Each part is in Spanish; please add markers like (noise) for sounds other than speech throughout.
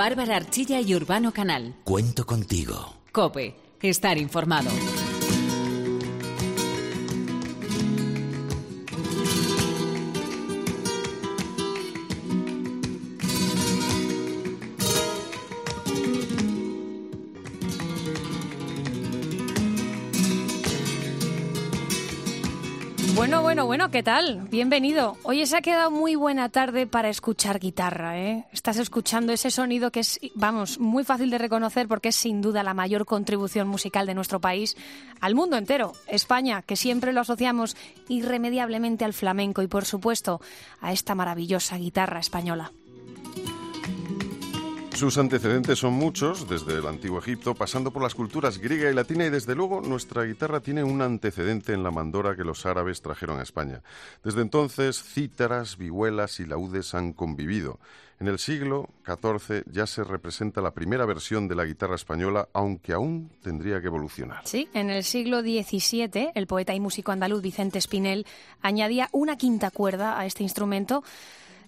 Bárbara Archilla y Urbano Canal. Cuento contigo. Cope, estar informado. Bueno, ¿qué tal? Bienvenido. Hoy se ha quedado muy buena tarde para escuchar guitarra, ¿eh? Estás escuchando ese sonido que es, vamos, muy fácil de reconocer porque es sin duda la mayor contribución musical de nuestro país al mundo entero. España, que siempre lo asociamos irremediablemente al flamenco y, por supuesto, a esta maravillosa guitarra española. Sus antecedentes son muchos, desde el antiguo Egipto, pasando por las culturas griega y latina, y desde luego nuestra guitarra tiene un antecedente en la mandora que los árabes trajeron a España. Desde entonces, cítaras, vihuelas y laudes han convivido. En el siglo XIV ya se representa la primera versión de la guitarra española, aunque aún tendría que evolucionar. Sí, en el siglo XVII, el poeta y músico andaluz Vicente Espinel añadía una quinta cuerda a este instrumento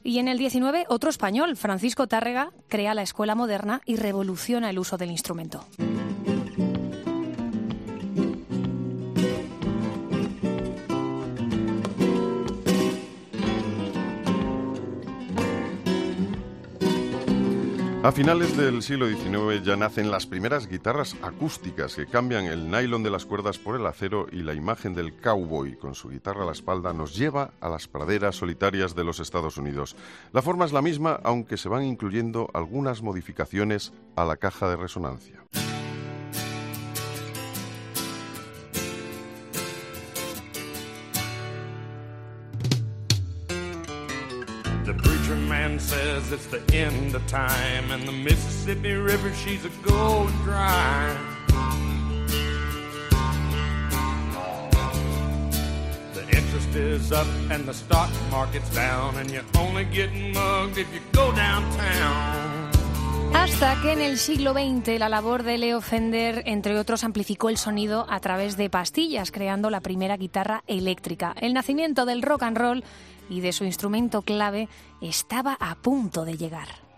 y en el 19, otro español, Francisco Tárrega, crea la escuela moderna y revoluciona el uso del instrumento. A finales del siglo XIX ya nacen las primeras guitarras acústicas que cambian el nylon de las cuerdas por el acero y la imagen del cowboy con su guitarra a la espalda nos lleva a las praderas solitarias de los Estados Unidos. La forma es la misma, aunque se van incluyendo algunas modificaciones a la caja de resonancia. Says it's the end of time, and the Mississippi River, she's a going dry. The interest is up and the stock market's down, and you're only getting mugged if you go downtown. Hasta que en el siglo XX la labor de Leo Fender, entre otros, amplificó el sonido a través de pastillas, creando la primera guitarra eléctrica. El nacimiento del rock and roll y de su instrumento clave estaba a punto de llegar.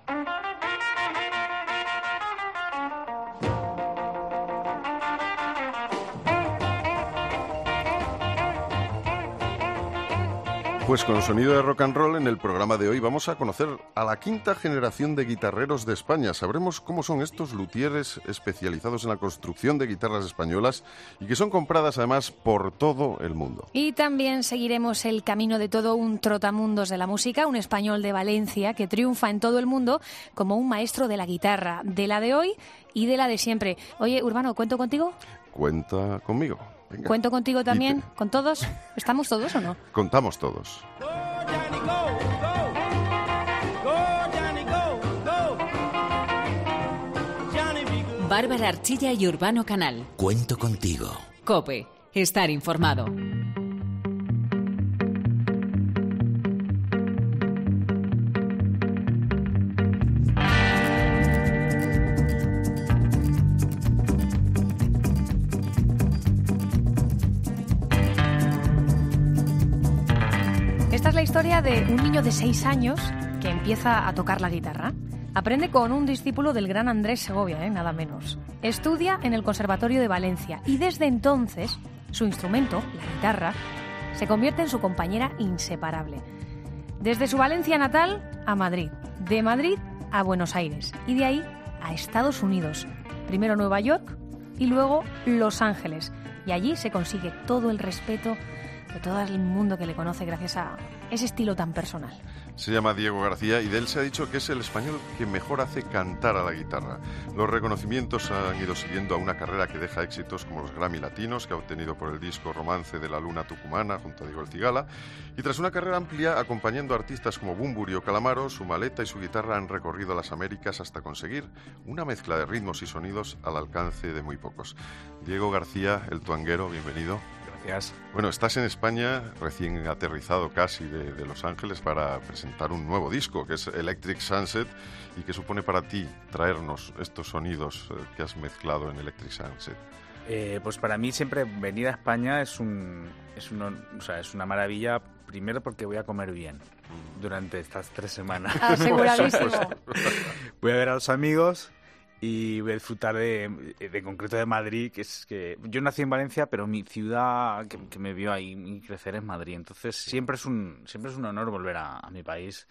Pues con sonido de rock and roll en el programa de hoy vamos a conocer a la quinta generación de guitarreros de España. Sabremos cómo son estos luthieres especializados en la construcción de guitarras españolas y que son compradas además por todo el mundo. Y también seguiremos el camino de todo un trotamundos de la música, un español de Valencia que triunfa en todo el mundo como un maestro de la guitarra, de la de hoy y de la de siempre. Oye, Urbano, ¿cuento contigo? Cuenta conmigo. Venga. ¿Cuento contigo también? ¿Con todos? ¿Estamos todos o no? (laughs) Contamos todos. Bárbara Archilla y Urbano Canal. Cuento contigo. Cope, estar informado. Historia de un niño de 6 años que empieza a tocar la guitarra. Aprende con un discípulo del gran Andrés Segovia, ¿eh? nada menos. Estudia en el Conservatorio de Valencia y desde entonces su instrumento, la guitarra, se convierte en su compañera inseparable. Desde su Valencia natal a Madrid, de Madrid a Buenos Aires y de ahí a Estados Unidos. Primero Nueva York y luego Los Ángeles. Y allí se consigue todo el respeto de todo el mundo que le conoce gracias a ese estilo tan personal. Se llama Diego García y de él se ha dicho que es el español que mejor hace cantar a la guitarra. Los reconocimientos han ido siguiendo a una carrera que deja éxitos como los Grammy Latinos, que ha obtenido por el disco Romance de la Luna Tucumana junto a Diego El Cigala. Y tras una carrera amplia acompañando a artistas como Bumburi o Calamaro, su maleta y su guitarra han recorrido las Américas hasta conseguir una mezcla de ritmos y sonidos al alcance de muy pocos. Diego García, el tuanguero, bienvenido. Gracias. Bueno, estás en España, recién aterrizado casi de, de, Los Ángeles, para presentar un nuevo disco, que es Electric Sunset, y que supone para ti traernos estos sonidos eh, que has mezclado en Electric Sunset. Eh, pues para mí siempre venir a España es un, es, un, o sea, es una maravilla Primero porque voy a comer bien durante estas tres semanas. (laughs) Aseguradísimo. voy a ver a los amigos y voy a disfrutar de, de concreto de Madrid, que es que yo nací en Valencia, pero mi ciudad que, que me vio ahí crecer es Madrid. Entonces siempre es un siempre es un honor volver a, a mi país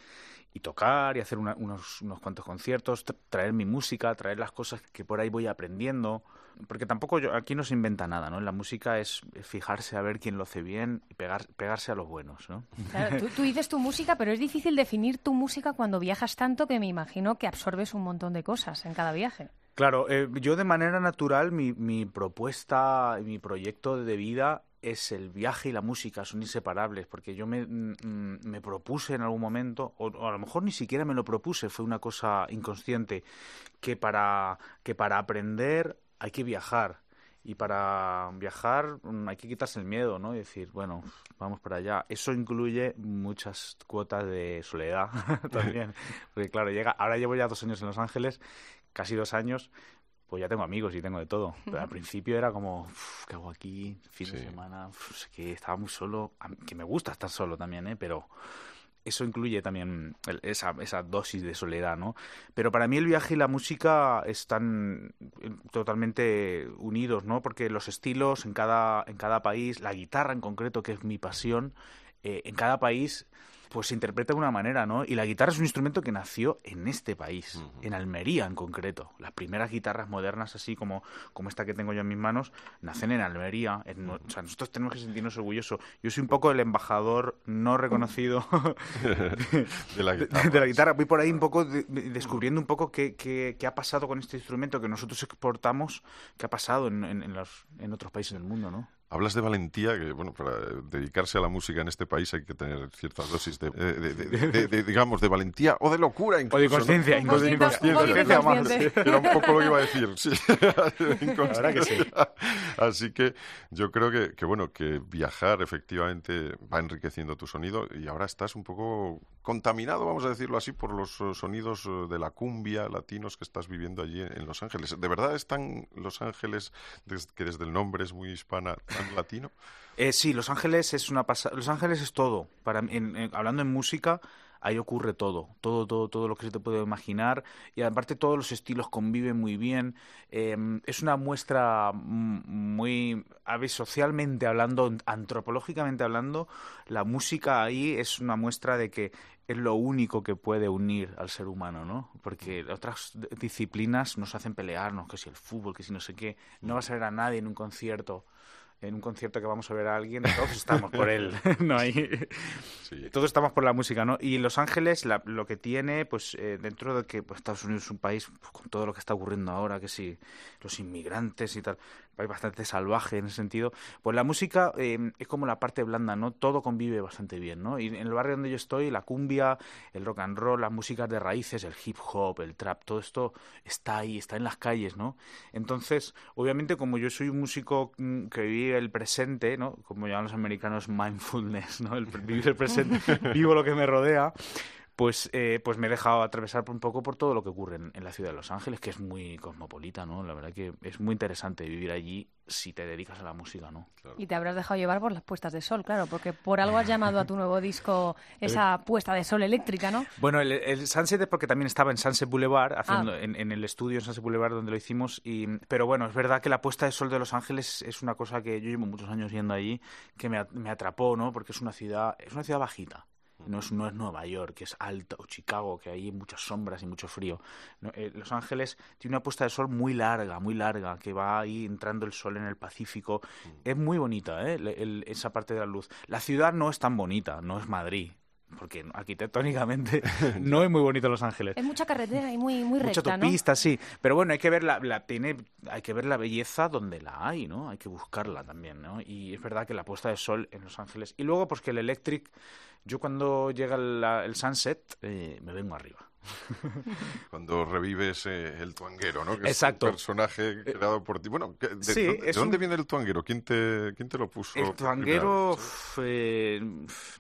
y tocar y hacer una- unos, unos cuantos conciertos, tra- traer mi música, traer las cosas que por ahí voy aprendiendo. Porque tampoco yo, aquí no se inventa nada, ¿no? La música es fijarse a ver quién lo hace bien y pegar, pegarse a los buenos, ¿no? Claro, tú, tú dices tu música, pero es difícil definir tu música cuando viajas tanto que me imagino que absorbes un montón de cosas en cada viaje. Claro, eh, yo de manera natural, mi, mi propuesta y mi proyecto de vida es el viaje y la música, son inseparables, porque yo me, mm, mm, me propuse en algún momento, o, o a lo mejor ni siquiera me lo propuse, fue una cosa inconsciente, que para, que para aprender hay que viajar. Y para viajar mm, hay que quitarse el miedo, ¿no? Y decir, bueno, vamos para allá. Eso incluye muchas cuotas de soledad (laughs) también. (laughs) Porque claro, llega, ahora llevo ya dos años en Los Ángeles, casi dos años, pues ya tengo amigos y tengo de todo. Pero al principio era como, "Uf, ¿qué hago aquí? Fin de semana, Uf, que estaba muy solo. A mí- Que me gusta estar solo también, ¿eh? Pero eso incluye también el- esa, esa dosis de soledad, ¿no? Pero para mí el viaje y la música están eh, totalmente unidos, ¿no? Porque los estilos en cada, en cada país, la guitarra en concreto, que es mi pasión, eh, en cada país pues se interpreta de una manera, ¿no? Y la guitarra es un instrumento que nació en este país, en Almería en concreto. Las primeras guitarras modernas, así como, como esta que tengo yo en mis manos, nacen en Almería. En o sea, nosotros tenemos que sentirnos orgullosos. Yo soy un poco el embajador no reconocido (laughs) de la guitarra. de la guitarra. Voy por ahí un poco de- de- descubriendo un poco qué, qué- qué ha pasado con este instrumento que nosotros exportamos, qué ha pasado en, en- en los- en otros países del mundo, ¿no? Hablas de valentía, que bueno, para dedicarse a la música en este país hay que tener ciertas dosis de, de- de- de- de- de, digamos, de valentía o de locura incluso. O de ¿no? inconsciencia, poquito- inconsciencia, más. Era un poco lo que iba a decir, (laughs) (laughs) sí. La verdad que sí. Así que yo creo que, que, bueno, que viajar efectivamente va enriqueciendo tu sonido y ahora estás un poco contaminado, vamos a decirlo así, por los eh, sonidos eh, de la cumbia latinos que estás viviendo allí en, Los Ángeles. ¿De verdad están Los Ángeles, que desde el nombre es muy hispana, latino? Eh, sí, Los Ángeles es una pasada. Los Ángeles es todo. Para en- en- hablando en música, ahí ocurre todo, todo, todo, todo lo que se te puede imaginar y aparte todos los estilos conviven muy bien. Eh, es una muestra mm, muy, a ver, socialmente hablando, antropológicamente hablando, la música ahí es una muestra de que es lo único que puede unir al ser humano, ¿no? Porque otras d- disciplinas nos hacen pelearnos, que si el fútbol, que si no sé qué. No vas a ver a nadie en un concierto en un concierto que vamos a ver a alguien, todos estamos por él, (laughs) no hay, Sí. todos estamos por la música, ¿no? Y Los Ángeles la- lo que tiene, pues eh, dentro de que pues, Estados Unidos es un país pues, con todo lo que está ocurriendo ahora, que si los inmigrantes y tal, país bastante salvaje en ese sentido, pues la música eh, es como la parte blanda, ¿no? Todo convive bastante bien, ¿no? Y en el barrio donde yo estoy, la cumbia, el rock and roll, las músicas de raíces, el hip hop, el trap, todo esto está ahí, está en las calles, ¿no? Entonces, obviamente, como yo soy un músico mm, que vive el presente, ¿no? Como llaman los americanos, mindfulness, ¿no? El, (laughs) vivir el presente, (laughs) vivo lo que me rodea, pues, eh, pues me he dejado atravesar por un poco por todo lo que ocurre en, en la ciudad de Los Ángeles, que es muy cosmopolita, ¿no? La verdad que es muy interesante vivir allí si te dedicas a la música, ¿no? Y te habrás dejado llevar por las puestas de sol, claro, porque por algo has (laughs) llamado a tu nuevo disco esa puesta de sol eléctrica, ¿no? Bueno, el, el Sunset es porque también estaba en Sunset Boulevard, haciendo, Ah. en, en el estudio en Sunset Boulevard donde lo hicimos. Y, pero bueno, es verdad que la puesta de sol de Los Ángeles es una cosa que yo llevo muchos años yendo allí, que me, me atrapó, ¿no? Porque es una ciudad, es una ciudad bajita. No es, no es Nueva York, que es alta, o Chicago, que hay muchas sombras y mucho frío. No, eh, Los Ángeles tiene una puesta de sol muy larga, muy larga, que va ahí entrando el sol en el Pacífico. Es muy bonita, ¿eh? El- el- esa parte de la luz. La ciudad no es tan bonita, no es Madrid, porque arquitectónicamente (laughs) no es muy bonito Los Ángeles. Es mucha carretera y muy, muy Mucha recta, ¿no? autopista, sí. Pero bueno, hay que ver la, la- tiene, hay que ver la belleza donde la hay, ¿no? Hay que buscarla también, ¿no? Y es verdad que la puesta de sol en Los Ángeles. Y luego, pues que el Electric, yo cuando llega la- el sunset, eh, me vengo arriba. (laughs) Cuando revives eh, el tuanguero, ¿no? Que Exacto. es un personaje creado por ti. Bueno, ¿de, Sí, dónde, de es dónde un- viene el tuanguero? ¿Quién te, quién te lo puso? El tuanguero, eh,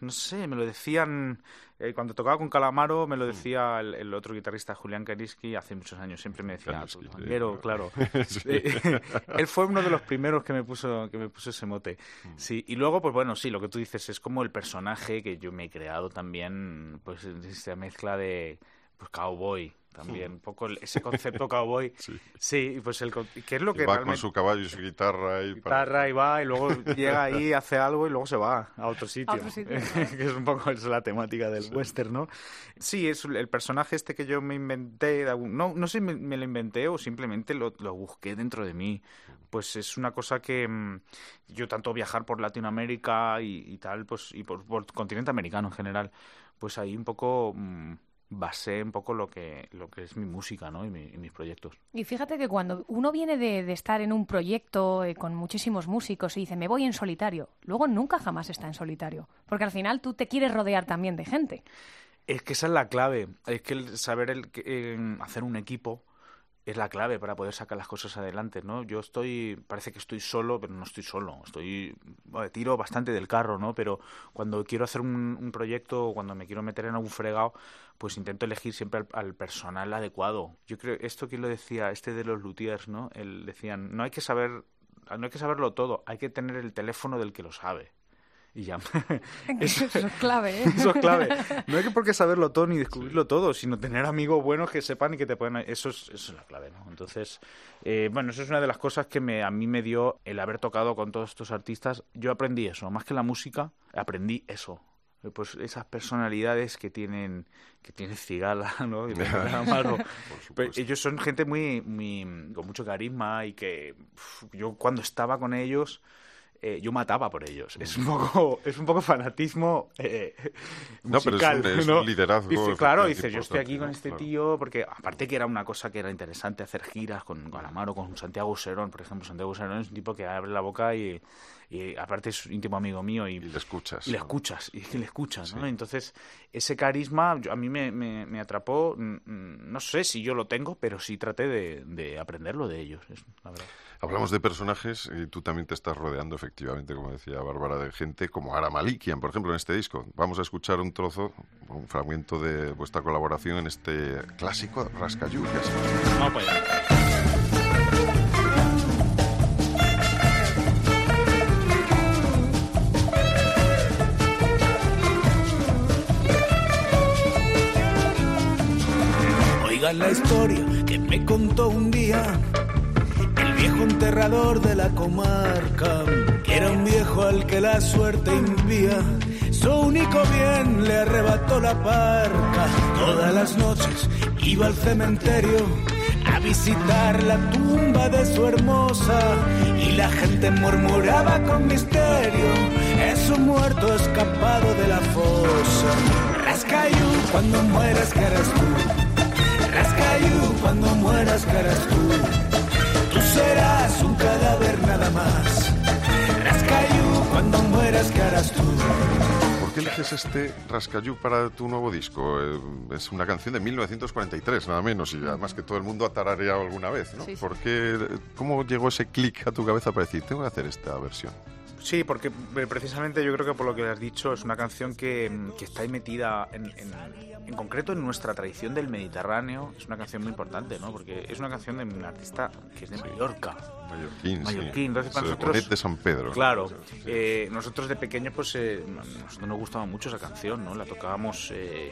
no sé, me lo decían Eh, cuando tocaba con Calamaro me lo decía el, el otro guitarrista Julián Kariski hace muchos años, siempre me decía, Kariski, "Tu sí, tanguero", claro. (laughs) Sí. Eh, (laughs) él fue uno de los primeros que me puso que me puso ese mote. Mm. Sí, y luego pues bueno, sí, lo que tú dices es como el personaje que yo me he creado también pues esta mezcla de pues cowboy también, un poco ese concepto cowboy. (laughs) Sí. Sí, pues el que es lo Y que va realmente con su caballo y su guitarra y para- guitarra y va y luego (laughs) llega ahí, hace algo y luego se va a otro sitio. A otro sitio, (laughs) que es un poco es la temática del western, ¿no? Sí, es el personaje este que yo me inventé, de algún- no, no sé si me, me lo inventé o simplemente lo, lo busqué dentro de mí. Pues es una cosa que mm, yo tanto viajar por Latinoamérica y, y tal, pues y por, por continente americano en general, pues ahí un poco mm, basé un poco lo que, lo que es mi música, ¿no? Y, mi- y mis proyectos. Y fíjate que cuando uno viene de, de estar en un proyecto eh, con muchísimos músicos y dice, me voy en solitario, luego nunca jamás está en solitario. Porque al final tú te quieres rodear también de gente. Es que esa es la clave. Es que el saber el, eh, hacer un equipo es la clave para poder sacar las cosas adelante, ¿no? Yo estoy, parece que estoy solo, pero no estoy solo. Estoy, tiro bastante del carro, ¿no? Pero cuando quiero hacer un, proyecto o cuando me quiero meter en algún fregado, pues intento elegir siempre al, al personal adecuado. Yo creo, esto que lo decía, este de los luthiers, ¿no? El, decían, no hay que saber, no hay que saberlo todo, hay que tener el teléfono del que lo sabe. Y ya. (laughs) Eso, es clave, ¿eh? (laughs) Eso es clave. No hay que por qué saberlo todo ni descubrirlo todo, sino tener amigos buenos que sepan y que te puedan... Eso es, eso es la clave, ¿no? Entonces, eh, bueno, eso es una de las cosas que me, a mí me dio el haber tocado con todos estos artistas. Yo aprendí eso, más que la música, aprendí eso. Pues esas personalidades que tienen que tiene Cigala, (laughs) ¿no? Y tiene Amaro. Pero ellos son gente muy, muy con mucho carisma y que uf, yo cuando estaba con ellos eh, yo mataba por ellos. Es un poco, (laughs) es un poco fanatismo eh, No, pero es musical, liderazgo, Dice, claro, dices, yo estoy aquí con este Claro. tío, porque aparte que era una cosa que era interesante hacer giras con Galamaro, con Santiago Userón, por ejemplo. Santiago Userón es un tipo que abre la boca y, y aparte es íntimo amigo mío y, Y le escuchas. y le ¿no? escuchas, y que le escuchas, ¿no? Sí. Entonces, ese carisma yo- a mí me, me, me atrapó, mm, mm, no sé si yo lo tengo, pero sí traté de, de aprenderlo de ellos, es la verdad. Hablamos de personajes y tú también te estás rodeando, efectivamente, como decía Bárbara, de gente como Ara Malikian, por ejemplo, en este disco. Vamos a escuchar un trozo, un fragmento de vuestra colaboración en este clásico Rascayú. que se- historia que me contó un día el viejo enterrador de la comarca, era un viejo al que la suerte impía. Su único bien le arrebató la parca. Todas las noches iba al cementerio a visitar la tumba de su hermosa y la gente murmuraba con misterio. Es un muerto escapado de la fosa. Rascayú, cuando mueras, que harás tú? Rascayú, cuando mueras, harás tú? Tú serás un cadáver nada más. Rascayú, cuando mueras, ¿qué harás tú? ¿Por qué eliges este Rascayú para tu nuevo disco? Eh, Es una canción de 1943, nada menos, y además que todo el mundo ha tarareado alguna vez, ¿no? Sí, sí. ¿Por qué, ¿Cómo llegó ese clic a tu cabeza para decir, tengo que hacer esta versión? Sí, porque eh, precisamente yo creo que por lo que has dicho es una canción que, mm, que está ahí metida en, en, en concreto en nuestra tradición del Mediterráneo. Es una canción muy importante, ¿no? Porque es una canción de un artista que es de Mallorca. Mallorquín, sí. Mallorquín, entonces para nosotros- de San Pedro. Claro, eh, nosotros de pequeños pues eh, nosotros nos gustaba mucho esa canción, ¿no? La tocábamos, eh,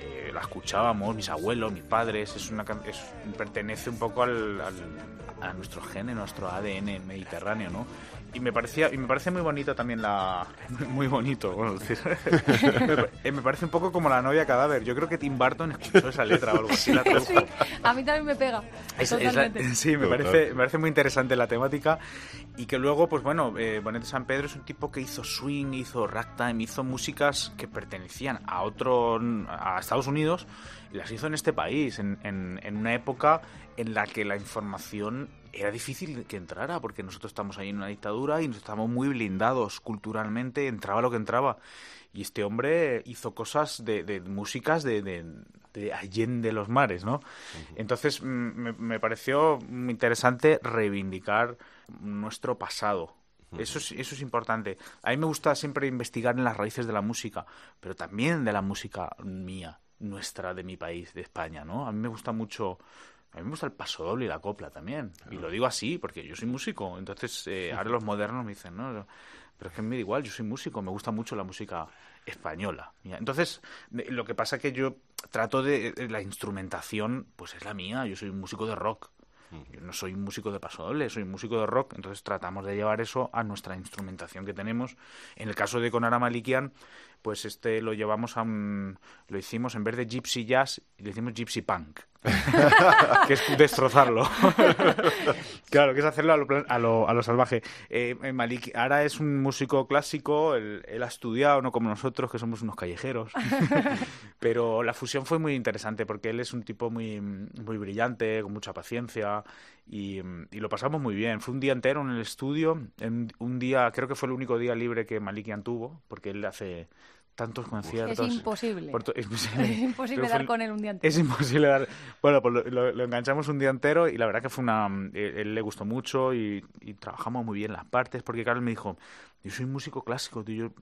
eh, la escuchábamos, mis abuelos, mis padres, es una es, pertenece un poco al, al- a nuestro gen, a nuestro ADN mediterráneo, ¿no? Y me parecía y me parece muy bonito también la (laughs) muy bonito, bueno, decir, me, (laughs) eh, me parece un poco como la novia cadáver. Yo creo que Tim Burton escuchó esa letra o algo así, la. (laughs) Sí, a mí también me pega. Es- es la- sí, me parece, me parece muy interesante la temática y que luego, pues bueno, eh, Bonet de San Pedro es un tipo que hizo swing, hizo ragtime, hizo músicas que pertenecían a otro, a Estados Unidos y las hizo en este país, en, en- en una época en la que la información era difícil que entrara, porque nosotros estamos ahí en una dictadura y nos estamos muy blindados culturalmente, entraba lo que entraba. Y este hombre hizo cosas de, de músicas de, de, de Allende los mares, ¿no? Entonces mm, me, me pareció muy interesante reivindicar nuestro pasado Eso es, eso es importante. A mí me gusta siempre investigar en las raíces de la música, pero también de la música mía, nuestra, de mi país, de España, ¿no? A mí me gusta mucho... A mí me gusta el paso doble y la copla también. Y lo digo así, porque yo soy músico. Entonces, eh, ahora los modernos me dicen, no, pero es que me da igual, yo soy músico, me gusta mucho la música española. Entonces, lo que pasa es que yo trato de... La instrumentación, pues es la mía, yo soy un músico de rock. Yo no soy un músico de paso doble, soy un músico de rock, entonces tratamos de llevar eso a nuestra instrumentación que tenemos. En el caso de Conara Malikian, pues este lo llevamos a un, lo hicimos en vez de gypsy jazz, le hicimos gypsy punk. (laughs) que es destrozarlo. (laughs) claro, que es hacerlo a lo, a lo, a lo salvaje. Eh, eh, Malik ahora es un músico clásico, él, él, ha estudiado, no como nosotros, que somos unos callejeros. (laughs) Pero la fusión fue muy interesante porque él es un tipo muy, muy brillante, con mucha paciencia y, y lo pasamos muy bien. Fue un día entero en el estudio, en un día, creo que fue el único día libre que Malikian tuvo, porque él hace tantos conciertos. Es imposible. Por (laughs) es imposible, es imposible dar con él un día entero. Es imposible dar. Bueno, pues lo, lo, lo, enganchamos un día entero y la verdad que fue una. Eh, él le gustó mucho y, y, trabajamos muy bien las partes, porque Carlos me dijo: Yo soy músico clásico, tío.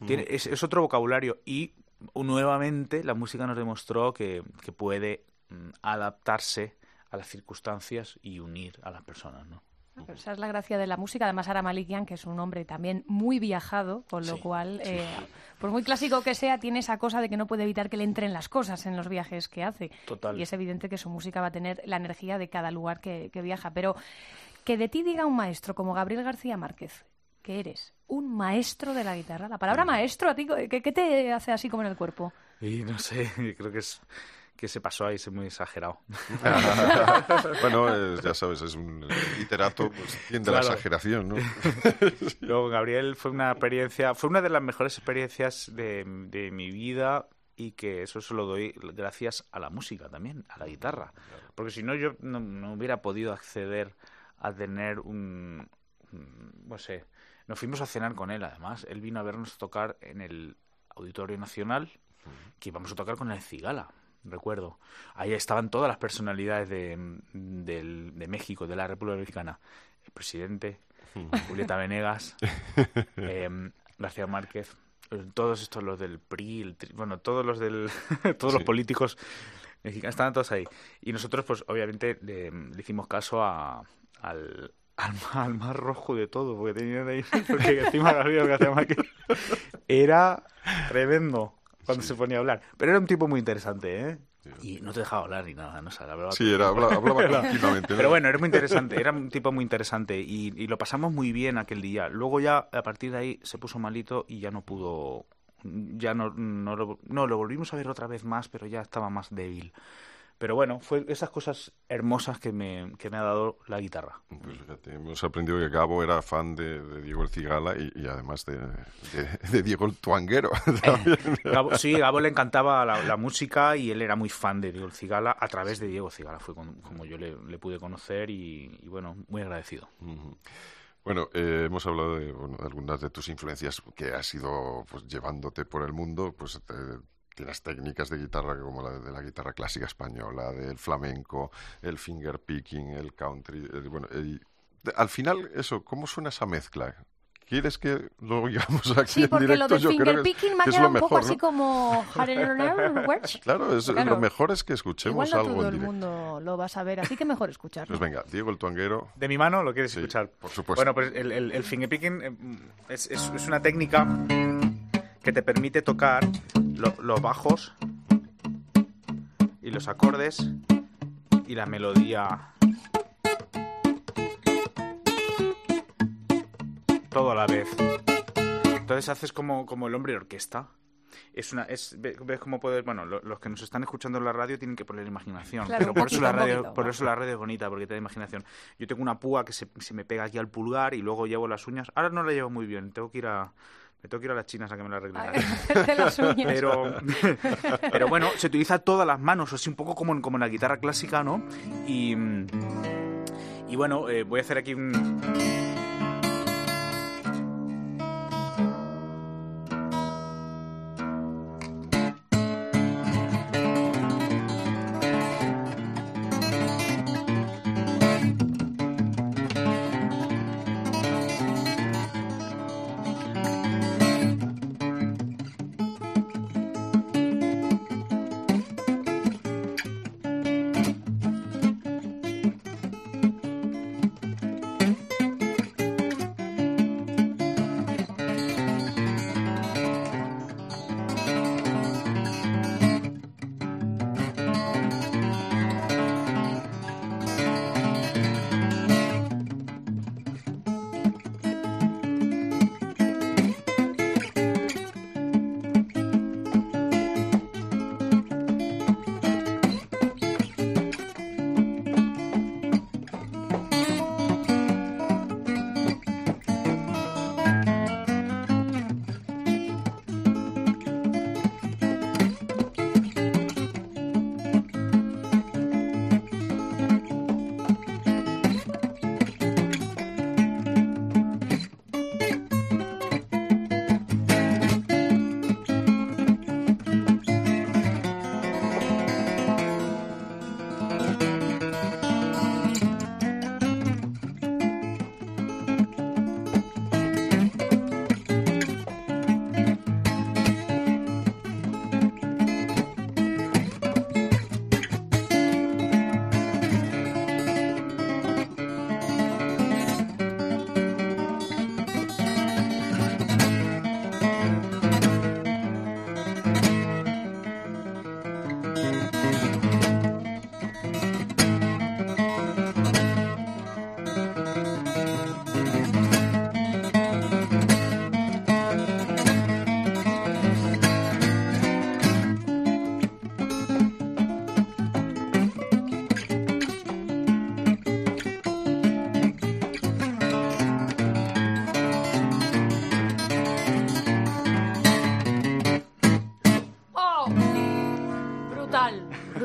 Mm. Tiene, es, es, otro vocabulario y nuevamente la música nos demostró que, que puede mm, adaptarse a las circunstancias y unir a las personas, ¿no? Pero esa es la gracia de la música. Además, Ara Malikian, que es un hombre también muy viajado, con lo Sí, cual, sí. eh, por muy clásico que sea, tiene esa cosa de que no puede evitar que le entren las cosas en los viajes que hace. Total. Y es evidente que su música va a tener la energía de cada lugar que, que viaja. Pero que de ti diga un maestro como Gabriel García Márquez, que eres un maestro de la guitarra. La palabra maestro, a ti, ¿qué, qué te hace así como en el cuerpo? Y no sé, (laughs) creo que es que se pasó ahí, es muy exagerado. (laughs) bueno, (laughs) ya sabes, es un literato, pues tiende a la Claro. exageración, ¿no? (laughs) Luego, Gabriel fue una experiencia, fue una de las mejores experiencias de, de mi vida y que eso se lo doy gracias a la música también, a la guitarra. Porque si no, yo no, no hubiera podido acceder a tener un, un- no sé, nos fuimos a cenar con él además. Él vino a vernos tocar en el Auditorio Nacional, que íbamos a tocar con el Cigala, recuerdo. Ahí estaban todas las personalidades de, del- de México, de la República Mexicana. El presidente, Julieta Venegas, (laughs) eh, García Márquez, eh, todos estos los del PRI, el tri- bueno, todos los del (laughs) todos los políticos mexicanos estaban todos ahí. Y nosotros, pues, obviamente, le, le hicimos caso a, al, al, más rojo de todo, porque tenían ahí, porque encima García Márquez (laughs) era tremendo cuando se ponía a hablar. Pero era un tipo muy interesante, ¿eh? Y no te dejaba hablar ni nada, no sé, hablaba Sí, era, habla- hablaba (laughs) continuamente. ¿no? pero bueno, era muy interesante, era un tipo muy interesante y, y lo pasamos muy bien aquel día. Luego ya, a partir de ahí, se puso malito y ya no pudo, ya no, no, lo, no, lo volvimos a ver otra vez más, pero ya estaba más débil. Pero bueno, fue esas cosas hermosas que me, que me ha dado la guitarra. Pues fíjate, hemos aprendido que Gabo era fan de, de Diego el Cigala y, y además de, de- de Diego el Tuanguero. también. (laughs) Gabo- sí, Gabo le encantaba la, la música y él era muy fan de Diego Cigala a través de Diego Cigala. Fue con- como yo le, le pude conocer y, y bueno, muy agradecido. Bueno, eh, hemos hablado de, bueno, de algunas de tus influencias que has ido pues, llevándote por el mundo. Pues eh, tienes técnicas de guitarra como la de la guitarra clásica española, del flamenco, el finger picking, el country. el- bueno, y de- al final, eso, ¿cómo suena esa mezcla? ¿Quieres que lo digamos aquí Sí, en porque directo? lo del Yo creo finger picking me ha que es quedado lo un poco mejor, así ¿no? como... Claro, es, Claro. lo mejor es que escuchemos Igual no algo todo en el mundo lo va a saber, así que mejor escucharlo. Pues venga, Diego el Tuanguero. ¿De mi mano lo quieres Sí, escuchar? por supuesto. Bueno, pues el, el, el finger picking eh, es, es- es una técnica que te permite tocar lo- los bajos y los acordes y la melodía todo a la vez. Entonces haces como, como el hombre de orquesta. Es una, es, ve- ves cómo puedes, bueno, lo- los que nos están escuchando en la radio tienen que poner imaginación, Claro, pero por eso la radio, poquito. por eso la radio es bonita, porque te da imaginación. Yo tengo una púa que se, se me pega aquí al pulgar y luego llevo las uñas. Ahora no la llevo muy bien, tengo que ir a, me tengo que ir a las chinas a que me la arreglen. (laughs) Uñas. Pero, (laughs) pero bueno, se utiliza todas las manos, así un poco como, en- como en la guitarra clásica, ¿no? Y, y bueno, eh, voy a hacer aquí un...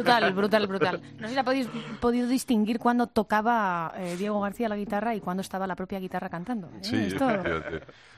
brutal, brutal, brutal. No sé si la podéis podido distinguir cuando tocaba eh, Diego García la guitarra y cuando estaba la propia guitarra cantando. ¿eh? Sí, Esto-.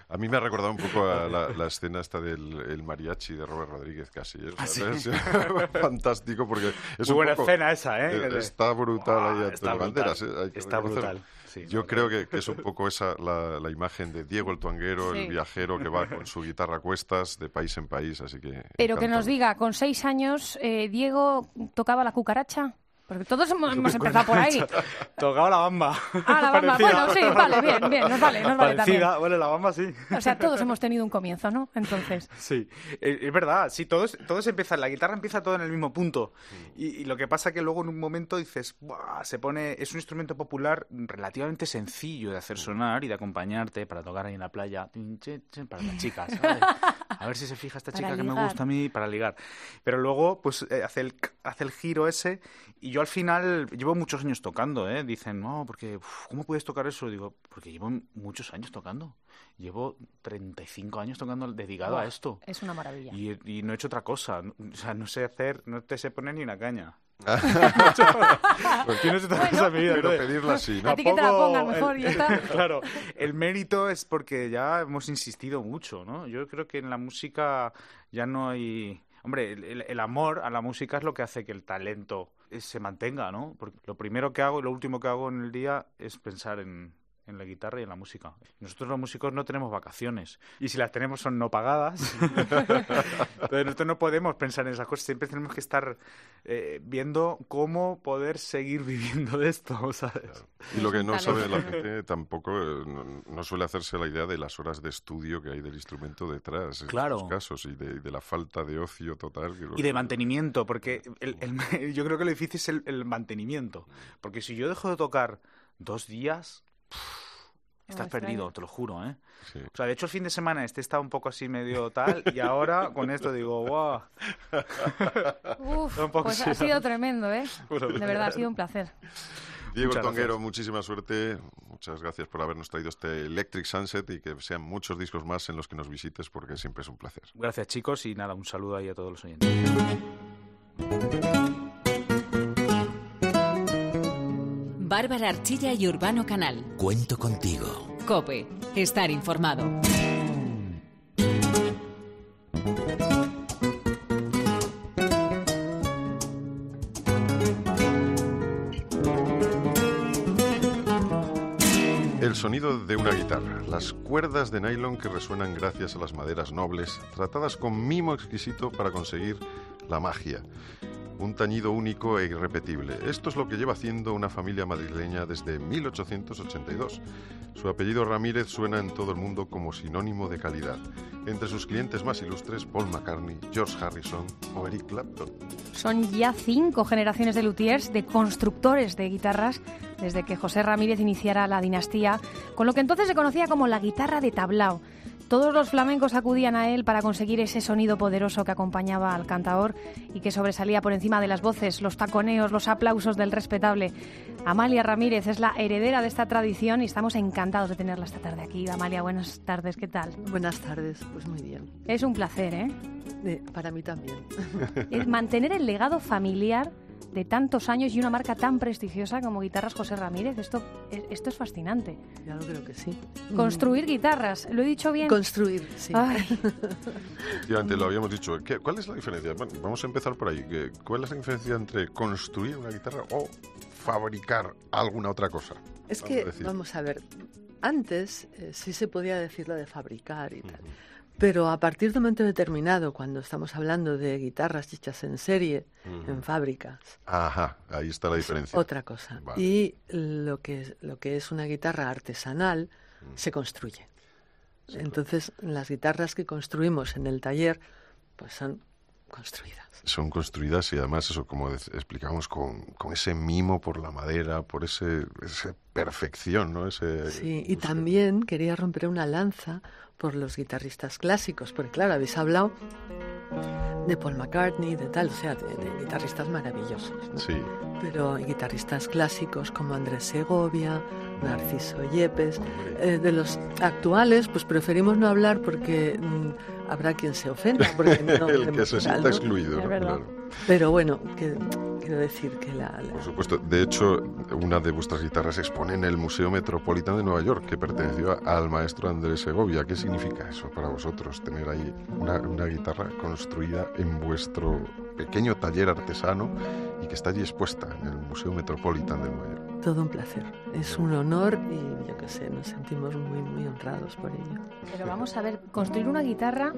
A mí me ha recordado un poco a la, la escena esta del el mariachi de Robert Rodríguez casi. ¿eh? Ah, sí. Es (laughs) fantástico porque es Muy un buena poco- escena esa, ¿eh? eh, Está brutal ahí a está Banderas. brutal. ¿eh? Hay que Está brutal, sí, Yo no, creo que, que es un poco esa la, la imagen de Diego el tuanguero, Sí. el viajero que va con su guitarra a cuestas de país en país, así que... Pero que nos diga, con seis años, eh, Diego tocaba la cucaracha. Porque todos hemos, hemos empezado por ahí. (laughs) Tocaba la bamba. Ah, la bamba. Parecida. Bueno, sí, vale, bien, bien, nos vale, nos vale también. Parecida. Bueno, la bamba sí. O sea, todos hemos tenido un comienzo, ¿no? Entonces, (laughs) Sí, eh, es verdad, sí, todos, todos empiezan, la guitarra empieza todo en el mismo punto. Y, y lo que pasa que luego en un momento dices, "Buah", se pone, es un instrumento popular relativamente sencillo de hacer sonar y de acompañarte para tocar ahí en la playa, para las chicas. (laughs) ¿sabes? A ver si se fija esta Para chica que me gusta a mí para ligar. Pero luego, pues, eh, hace, el, hace el giro ese y yo al final llevo muchos años tocando, ¿eh? Dicen, no, porque, uf, ¿cómo puedes tocar eso? Digo, porque llevo muchos años tocando. Llevo 35 años tocando dedicado a esto. es una maravilla. Y, y no he hecho otra cosa. O sea, no sé hacer, no te sé poner ni una caña. Yo (laughs) (laughs) no sé otra cosa en mi vida. Pero pedirla sí, ¿no? A ti que te la pongan mejor, el- ya está. (laughs) claro, el mérito es porque ya hemos insistido mucho, ¿no? Yo creo que en la música ya no hay... Hombre, el, el- amor a la música es lo que hace que el talento eh, se mantenga, ¿no? Porque lo primero que hago y lo último que hago en el día es pensar en, en la guitarra y en la música. Nosotros los músicos no tenemos vacaciones y si las tenemos son no pagadas. (laughs) Entonces nosotros no podemos pensar en esas cosas, siempre tenemos que estar eh, viendo cómo poder seguir (laughs) viviendo de esto, ¿sabes? Y lo que no sabe la gente tampoco, eh, no, no suele hacerse la idea de las horas de estudio que hay del instrumento detrás en Claro. estos casos y de, de la falta de ocio total. que Y de mantenimiento, porque el- el- (laughs) yo creo que lo difícil es el, el mantenimiento. Porque si yo dejo de tocar dos días, estás perdido, te lo juro, ¿eh? Sí. O sea, de hecho el fin de semana este está un poco así medio tal y ahora con esto digo, wow. (laughs) Uf, pues ha sido tremendo, ¿eh? (laughs) De verdad, ha sido un placer. Diego Muchas Tonguero, gracias. muchísima suerte. Muchas gracias por habernos traído este Electric Sunset y que sean muchos discos más en los que nos visites porque siempre es un placer. Gracias chicos y nada, un saludo ahí a todos los oyentes. Bárbara Archilla y Urbano Canal. Cuento contigo. Cope. Estar informado. El sonido de una guitarra, las cuerdas de nylon que resuenan gracias a las maderas nobles, tratadas con mimo exquisito para conseguir la magia. Un tañido único e irrepetible. Esto es lo que lleva haciendo una familia madrileña desde 1882. Su apellido Ramírez suena en todo el mundo como sinónimo de calidad. Entre sus clientes más ilustres, Paul McCartney, George Harrison o Eric Clapton. Son ya cinco generaciones de luthiers, de constructores de guitarras, desde que José Ramírez iniciara la dinastía, con lo que entonces se conocía como la guitarra de tablao. Todos los flamencos acudían a él para conseguir ese sonido poderoso que acompañaba al cantador y que sobresalía por encima de las voces, los taconeos, los aplausos del respetable. Amalia Ramírez es la heredera de esta tradición y estamos encantados de tenerla esta tarde aquí. Amalia, buenas tardes, ¿qué tal? Buenas tardes, pues muy bien. Es un placer, ¿eh? Eh, para mí también. Es mantener el legado familiar de tantos años y una marca tan prestigiosa como Guitarras José Ramírez. Esto, es- esto es fascinante. Ya lo creo que sí. Construir guitarras, ¿lo he dicho bien? Construir, sí. Ay, (laughs) Efectivamente, lo habíamos dicho. ¿Qué- ¿Cuál es la diferencia? Bueno, vamos a empezar por ahí. ¿Qué- ¿Cuál es la diferencia entre construir una guitarra o fabricar alguna otra cosa? Es Vamos que, a vamos a ver, antes eh, sí se podía decir lo de fabricar y tal. Pero a partir de un momento determinado, cuando estamos hablando de guitarras hechas en serie, en fábricas, Ajá, ahí está la diferencia. otra cosa. Vale. Y lo que, es, lo que es una guitarra artesanal se construye. Entonces, las guitarras que construimos en el taller, pues son construidas. Son construidas y además, eso como explicamos, con, con ese mimo por la madera, por ese, esa perfección, ¿no? Ese, Sí, y ese- también quería romper una lanza por los guitarristas clásicos, porque claro, habéis hablado de Paul McCartney, de tal, o sea, de, de guitarristas maravillosos, ¿no? Sí, Pero guitarristas clásicos como Andrés Segovia, Narciso Yepes, eh, de los actuales, pues preferimos no hablar porque mm, habrá quien se ofenda, porque (laughs) no el que se sienta excluido. Claro. Pero bueno, que, quiero decir que la, la- Por supuesto. De hecho, una de vuestras guitarras se expone en el Museo Metropolitan de Nueva York, que perteneció al maestro Andrés Segovia. ¿Qué significa eso para vosotros, tener ahí una, una guitarra construida en vuestro pequeño taller artesano y que está allí expuesta en el Museo Metropolitan de Nueva York? todo un placer. Es un honor y yo qué sé, nos sentimos muy, muy honrados por ello. Pero vamos a ver, construir una guitarra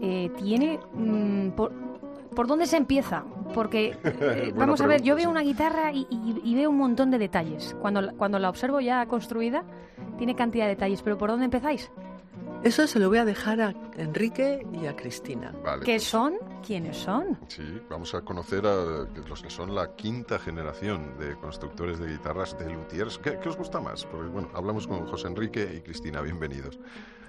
eh, tiene... mm, por, ¿Por dónde se empieza? Porque, (laughs) eh, vamos a ver, yo veo sí. una guitarra y, y- y veo un montón de detalles. Cuando, la- cuando la observo ya construida, tiene cantidad de detalles. ¿Pero por dónde empezáis? Eso se lo voy a dejar a Enrique y a Cristina. Vale. ¿Qué son? ¿Quiénes son? Sí, vamos a conocer a los que son la quinta generación de constructores de guitarras de luthiers. ¿Qué, qué os gusta más? Porque, bueno, hablamos con José Enrique y Cristina, bienvenidos.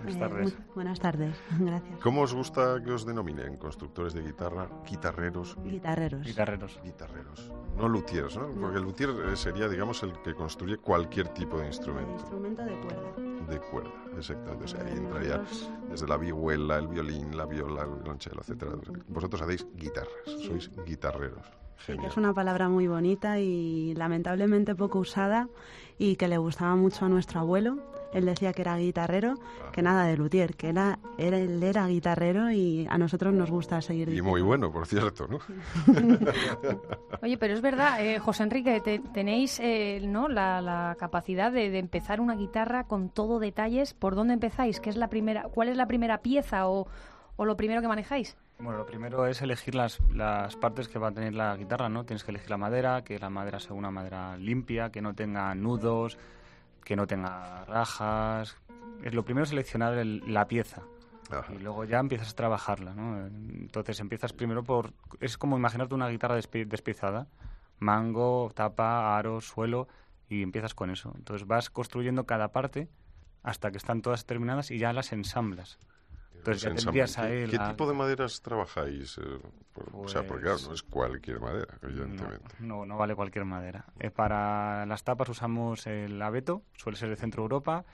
Buenas Eh, tardes. muy- buenas tardes, (laughs) gracias. ¿Cómo os gusta que os denominen? ¿Constructores de guitarra, guitarreros, Guitarreros. Guitarreros. guitarreros? No luthiers, ¿no? Porque el luthier eh, sería, digamos, el que construye cualquier tipo de El instrumento instrumento de cuerda. de cuerda. Exactamente. O sea, ahí entraría desde la vihuela, el violín, la viola, el violonchelo, etcétera. Vosotros hacéis guitarras, sois guitarreros. Sí, que es una palabra muy bonita y lamentablemente poco usada y que le gustaba mucho a nuestro abuelo. Él decía que era guitarrero, que nada de luthier, que era, era, él era guitarrero y a nosotros nos gusta seguir Y diciendo. muy bueno, por cierto, ¿no? (laughs) Oye, pero es verdad, eh, José Enrique, te- tenéis eh, ¿no? la, la capacidad de, de empezar una guitarra con todo detalles. ¿Por dónde empezáis? ¿Qué es la primera, ¿Cuál es la primera pieza o, o lo primero que manejáis? Bueno, lo primero es elegir las, las partes que va a tener la guitarra, ¿no? Tienes que elegir la madera, que la madera sea una madera limpia, que no tenga nudos, que no tenga rajas. Es lo primero es seleccionar el- la pieza Ajá. y luego ya empiezas a trabajarla, ¿no? Entonces empiezas primero por... Es como imaginarte una guitarra despi- despiezada. Mango, tapa, aro, suelo y empiezas con eso. Entonces vas construyendo cada parte hasta que están todas terminadas y ya las ensamblas. Entonces ya Pues tendrías ensambla. ahí ¿Qué, tipo de maderas trabajáis? por- o sea, porque claro, Pues- no es cualquier madera, evidentemente. No, no, no vale cualquier madera. Eh, para las tapas usamos el abeto, suele ser de Centro Europa,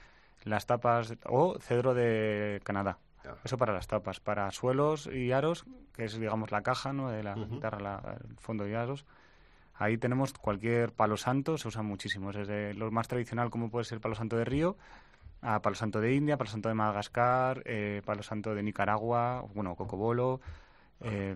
las tapas o cedro de Canadá. Ya. Eso para las tapas. Para suelos y aros, que es digamos la caja ¿no? de la Ujú. guitarra, la- el fondo de aros, ahí tenemos cualquier palo santo, se usa muchísimo. Es desde lo más tradicional como puede ser el palo santo de río, a palo santo de India, palo santo de Madagascar, eh, palo santo de Nicaragua, bueno, cocobolo. eh,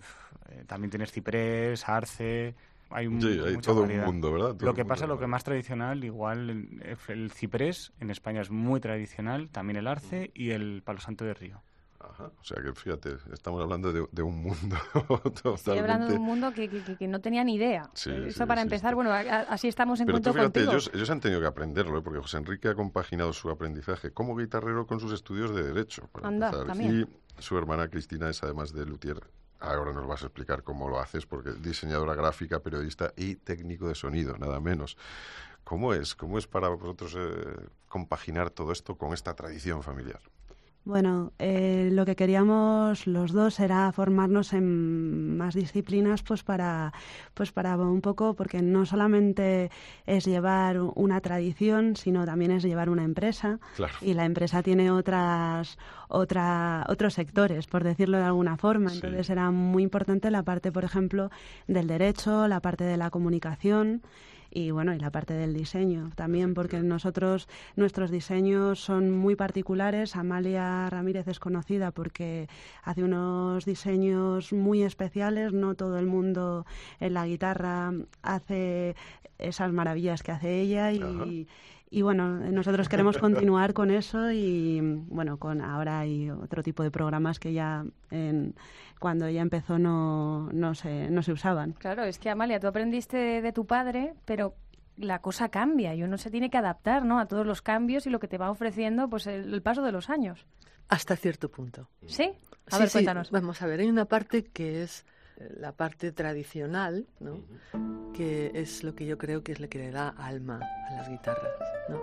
eh, también tienes ciprés, arce. Hay, un- Sí, hay todo variedad. un mundo, ¿verdad? Todo Lo que pasa, lo que más tradicional, igual el, el ciprés en España es muy tradicional, también el arce y el palo santo de río. Ajá. O sea que fíjate, estamos hablando de, de un mundo totalmente... (laughs) Estoy hablando de un mundo que, que- que- no tenía ni idea. Sí, sí, Eso para sí, empezar, bueno, a- así estamos en Pero tú cuento fíjate, contigo. ellos, ellos han tenido que aprenderlo, ¿eh? porque José Enrique ha compaginado su aprendizaje como guitarrero con sus estudios de Derecho. para Anda, también. Y su hermana Cristina es además de luthier. Ahora nos vas a explicar cómo lo haces, porque es diseñadora gráfica, periodista y técnico de sonido, nada menos. ¿Cómo es? ¿Cómo es para vosotros eh, compaginar todo esto con esta tradición familiar? Bueno, eh, lo que queríamos los dos era formarnos en más disciplinas, pues para, pues para un poco, porque no solamente es llevar una tradición, sino también es llevar una empresa. Claro. Y la empresa tiene otras, otra, otros sectores, por decirlo de alguna forma. Sí. Entonces era muy importante la parte, por ejemplo, del derecho, la parte de la comunicación y bueno y la parte del diseño también porque nosotros nuestros diseños son muy particulares. Amalia Ramírez es conocida porque hace unos diseños muy especiales. No todo el mundo en la guitarra hace esas maravillas que hace ella y y bueno, nosotros queremos continuar con eso y bueno, con ahora hay otro tipo de programas que ya en, cuando ella empezó no, no, se, no se usaban. Claro, es que Amalia, tú aprendiste de, de tu padre, pero la cosa cambia y uno se tiene que adaptar ¿no? a todos los cambios y lo que te va ofreciendo pues el, el paso de los años. Hasta cierto punto. ¿Sí? A Sí, ver, sí, cuéntanos. Vamos a ver, hay una parte que es la parte tradicional, ¿no? que es lo que yo creo que es lo que le da alma a las guitarras. ¿no?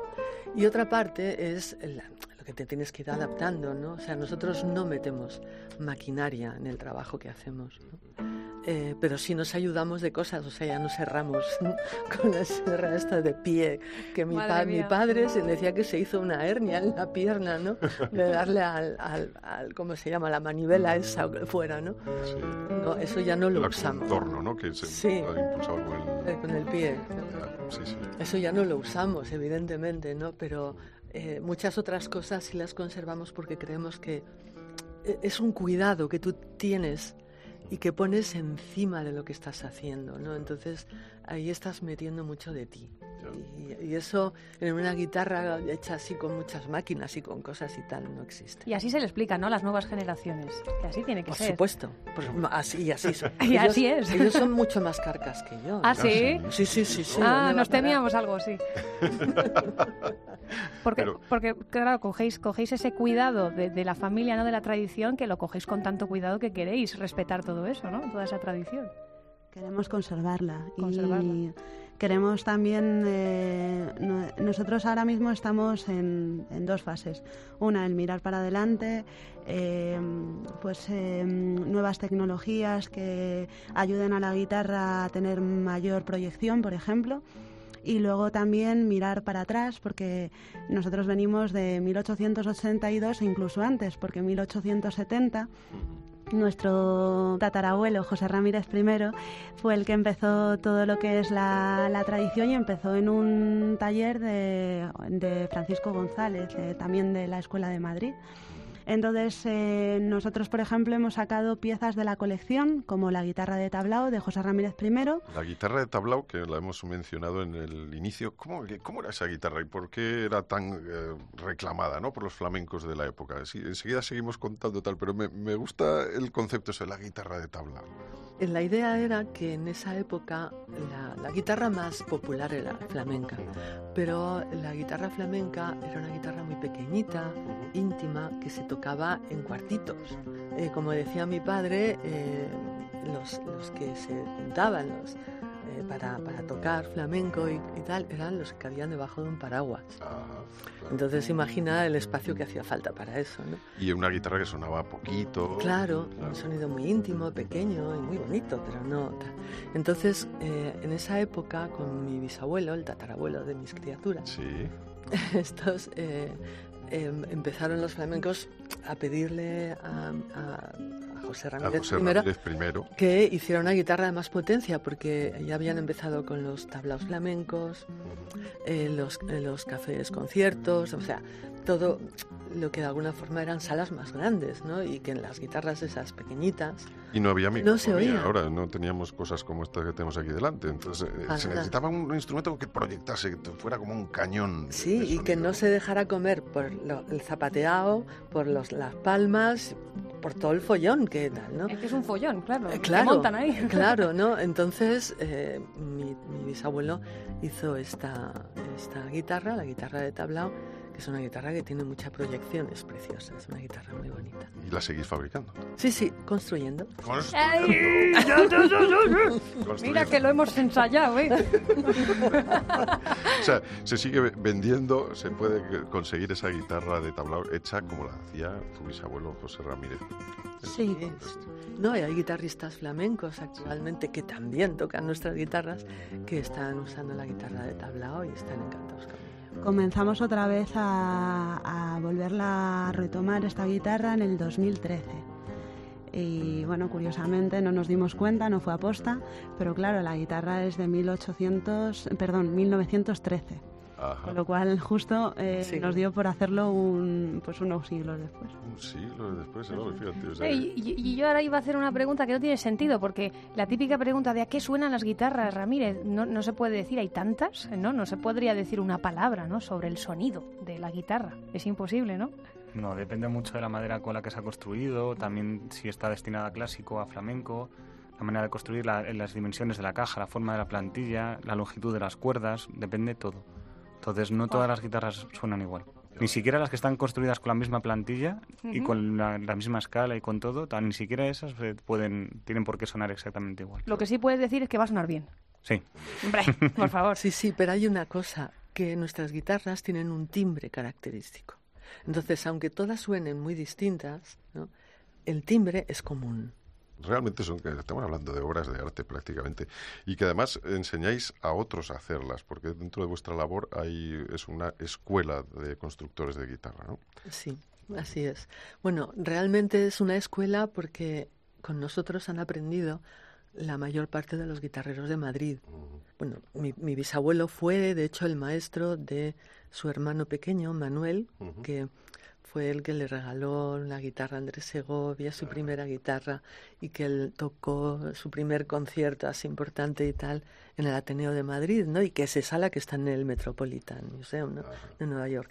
Y otra parte es la- lo que te tienes que ir adaptando. ¿no? O sea, nosotros no metemos maquinaria en el trabajo que hacemos. ¿no? eh, pero sí nos ayudamos de cosas, o sea, ya nos cerramos (laughs) con la sierra esta de pie, que mi, pa- mi padre se decía que se hizo una hernia en la pierna, ¿no? De darle al, al, al- ¿cómo se llama? La manivela esa fuera, ¿no? Sí. No, eso ya no lo El usamos. contorno, ¿no? Que se Sí. ha impulsado con el... Eh, Con el pie. Sí, sí. Eso ya no lo usamos, evidentemente, ¿no? Pero eh, muchas otras cosas sí las conservamos porque creemos que eh, es un cuidado que tú tienes y que pones encima de lo que estás haciendo, ¿no? Entonces ahí estás metiendo mucho de ti. Y, eso en una guitarra hecha así con muchas máquinas y con cosas y tal no existe. Y así se le explica, ¿no? A las nuevas generaciones. Y así tiene que Por ser. supuesto, por- así y así son. (laughs) Y así es. Ellos son mucho más carcas que yo. ¿Ah, sí? Sí, sí, sí. sí ah, ¿dónde va nos temíamos algo, sí. (laughs) Porque, Pero- porque claro, cogéis, cogéis ese cuidado de, de la familia, no de la tradición, que lo cogéis con tanto cuidado que queréis respetar todo eso, ¿no? Toda esa tradición. Queremos conservarla. Conservarla. Y queremos también. eh, no- nosotros ahora mismo estamos en, dos fases. Una, el mirar para adelante, eh, pues eh, nuevas tecnologías que ayuden a la guitarra a tener mayor proyección, por ejemplo. Y luego también mirar para atrás, porque nosotros venimos de 1882 e incluso antes, porque en 1870 nuestro tatarabuelo José Ramírez I fue el que empezó todo lo que es la, tradición y empezó en un taller de, Francisco González, también de la Escuela de Madrid. Entonces, eh, nosotros, por ejemplo, hemos sacado piezas de la colección, como la guitarra de tablao de José Ramírez I, La guitarra de tablao, que la hemos mencionado en el inicio, ¿cómo, cómo era esa guitarra y por qué era tan eh, reclamada ¿no? por los flamencos de la época? Sí, enseguida seguimos contando tal, pero me, me gusta el concepto ese, la guitarra de tablao. Eh, La idea era que en esa época la, la guitarra más popular era la flamenca, pero la guitarra flamenca era una guitarra muy pequeñita, íntima, que se tocaba en cuartitos. Eh, como decía mi padre, eh, los, los que se juntaban los, eh, para, para tocar flamenco y, y tal eran los que cabían debajo de un paraguas. Entonces imagina el espacio que hacía falta para eso, ¿no? Y una guitarra que sonaba poquito. Claro, un sonido muy íntimo, pequeño y muy bonito, pero no. tal. Entonces, en esa época, con mi bisabuelo, el tatarabuelo de mis criaturas, Sí. (laughs) estos eh, em, empezaron los flamencos a pedirle a, José A Ramírez, José primero Ramírez primero. que hiciera una guitarra de más potencia, porque ya habían empezado con los tablaos flamencos, eh, los, eh, los cafés conciertos, o sea, todo lo que de alguna forma eran salas más grandes, ¿no? Y que en las guitarras esas pequeñitas Y no había No se microfonía. oía. Ahora no teníamos cosas como estas que tenemos aquí delante. Entonces eh, se necesitaba un instrumento que proyectase, que fuera como un cañón. de- Sí, de y que no se dejara comer por lo- el zapateado, por los, las palmas, por todo el follón que tal, ¿no? Es que es un follón, claro. Eh, que claro, montan ahí. (laughs) claro, ¿no? Entonces eh, mi, mi bisabuelo hizo esta, esta guitarra, la guitarra de tablao, que es una guitarra que tiene mucha proyección, es preciosa, es una guitarra muy bonita. Y la seguís fabricando. Sí, sí, construyendo. Ay, Mira que lo hemos ensayado, ¿eh? O sea, se sigue vendiendo, se puede conseguir esa guitarra de tablao hecha como la hacía tu bisabuelo José Ramírez. Sí. No, y hay guitarristas flamencos actualmente que también tocan nuestras guitarras, que están usando la guitarra de tablao y están encantados. Comenzamos otra vez a, volverla a retomar esta guitarra en el 2013. Y bueno, curiosamente no nos dimos cuenta, no fue aposta, pero claro, la guitarra es de 1800, perdón, 1913. Ajá. Con lo cual justo eh, Sí. nos dio por hacerlo un, pues unos siglos después. Un siglo después, ¿no? Fíjate, o sea, Eh, Y, y- y yo ahora iba a hacer una pregunta que no tiene sentido, porque la típica pregunta de ¿a qué suenan las guitarras, Ramírez? No, no se puede decir, hay tantas, ¿no? No se podría decir una palabra, ¿no? Sobre el sonido de la guitarra. Es imposible, ¿no? No, depende mucho de la madera con la que se ha construido, también si está destinada a clásico, a flamenco, la manera de construir, la- las dimensiones de la caja, la forma de la plantilla, la longitud de las cuerdas, depende todo. Entonces no todas las guitarras suenan igual. Ni siquiera las que están construidas con la misma plantilla y con la, la misma escala y con todo, tan- ni siquiera esas eh, pueden, tienen por qué sonar exactamente igual. Lo que sí puedes decir es que va a sonar bien. Sí. Hombre, por (laughs) favor. Sí, sí, pero hay una cosa, que nuestras guitarras tienen un timbre característico. Entonces, aunque todas suenen muy distintas, ¿no? el timbre es común. Realmente son, estamos hablando de obras de arte prácticamente, y que además enseñáis a otros a hacerlas, porque dentro de vuestra labor hay, es una escuela de constructores de guitarra, ¿no? Sí, así es. Bueno, realmente es una escuela porque con nosotros han aprendido la mayor parte de los guitarreros de Madrid. Bueno, mi, mi, bisabuelo fue, de hecho, el maestro de su hermano pequeño, Manuel, que fue el que le regaló la guitarra a Andrés Segovia, su primera guitarra, y que él tocó su primer concierto así importante y tal en el Ateneo de Madrid, ¿no? Y que es esa la que está en el Metropolitan Museum, ¿no? De Nueva York.